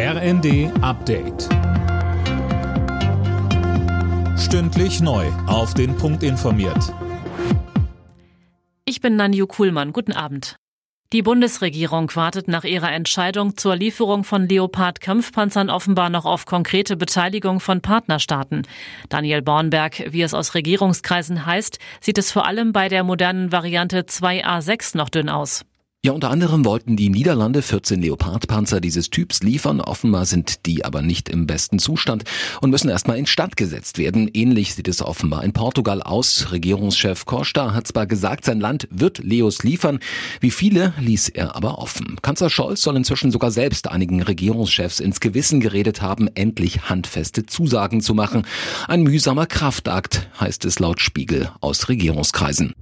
RND Update. Stündlich neu. Auf den Punkt informiert. Ich bin Nanju Kuhlmann. Guten Abend. Die Bundesregierung wartet nach ihrer Entscheidung zur Lieferung von Leopard-Kampfpanzern offenbar noch auf konkrete Beteiligung von Partnerstaaten. Daniel Bornberg, wie es aus Regierungskreisen heißt, sieht es vor allem bei der modernen Variante 2A6 noch dünn aus. Ja, unter anderem wollten die Niederlande 14 Leopardpanzer dieses Typs liefern. Offenbar sind die aber nicht im besten Zustand und müssen erstmal instand gesetzt werden. Ähnlich sieht es offenbar in Portugal aus. Regierungschef Costa hat zwar gesagt, sein Land wird Leos liefern. Wie viele ließ er aber offen. Kanzler Scholz soll inzwischen sogar selbst einigen Regierungschefs ins Gewissen geredet haben, endlich handfeste Zusagen zu machen. Ein mühsamer Kraftakt, heißt es laut Spiegel aus Regierungskreisen.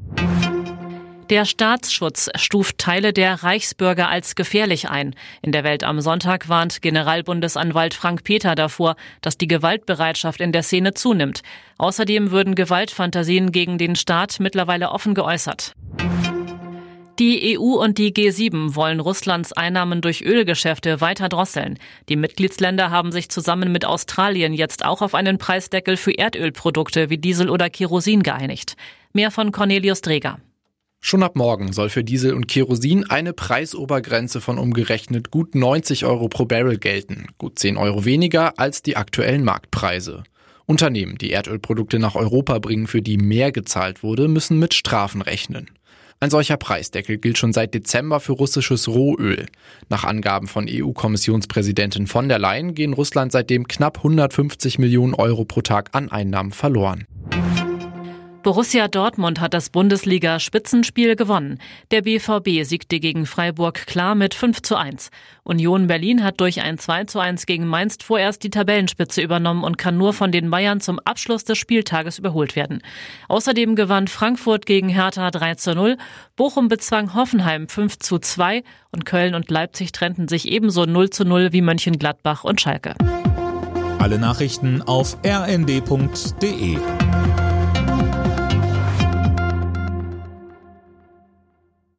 Der Staatsschutz stuft Teile der Reichsbürger als gefährlich ein. In der Welt am Sonntag warnt Generalbundesanwalt Frank Peter davor, dass die Gewaltbereitschaft in der Szene zunimmt. Außerdem würden Gewaltfantasien gegen den Staat mittlerweile offen geäußert. Die EU und die G7 wollen Russlands Einnahmen durch Ölgeschäfte weiter drosseln. Die Mitgliedsländer haben sich zusammen mit Australien jetzt auch auf einen Preisdeckel für Erdölprodukte wie Diesel oder Kerosin geeinigt. Mehr von Cornelius Dreger. Schon ab morgen soll für Diesel und Kerosin eine Preisobergrenze von umgerechnet gut 90 Euro pro Barrel gelten, gut 10 Euro weniger als die aktuellen Marktpreise. Unternehmen, die Erdölprodukte nach Europa bringen, für die mehr gezahlt wurde, müssen mit Strafen rechnen. Ein solcher Preisdeckel gilt schon seit Dezember für russisches Rohöl. Nach Angaben von EU-Kommissionspräsidentin von der Leyen gehen Russland seitdem knapp 150 Millionen Euro pro Tag an Einnahmen verloren. Borussia Dortmund hat das Bundesliga-Spitzenspiel gewonnen. Der BVB siegte gegen Freiburg klar mit 5 zu 1. Union Berlin hat durch ein 2 zu 1 gegen Mainz vorerst die Tabellenspitze übernommen und kann nur von den Bayern zum Abschluss des Spieltages überholt werden. Außerdem gewann Frankfurt gegen Hertha 3 zu 0, Bochum bezwang Hoffenheim 5 zu 2 und Köln und Leipzig trennten sich ebenso 0 zu 0 wie Mönchengladbach und Schalke. Alle Nachrichten auf rnd.de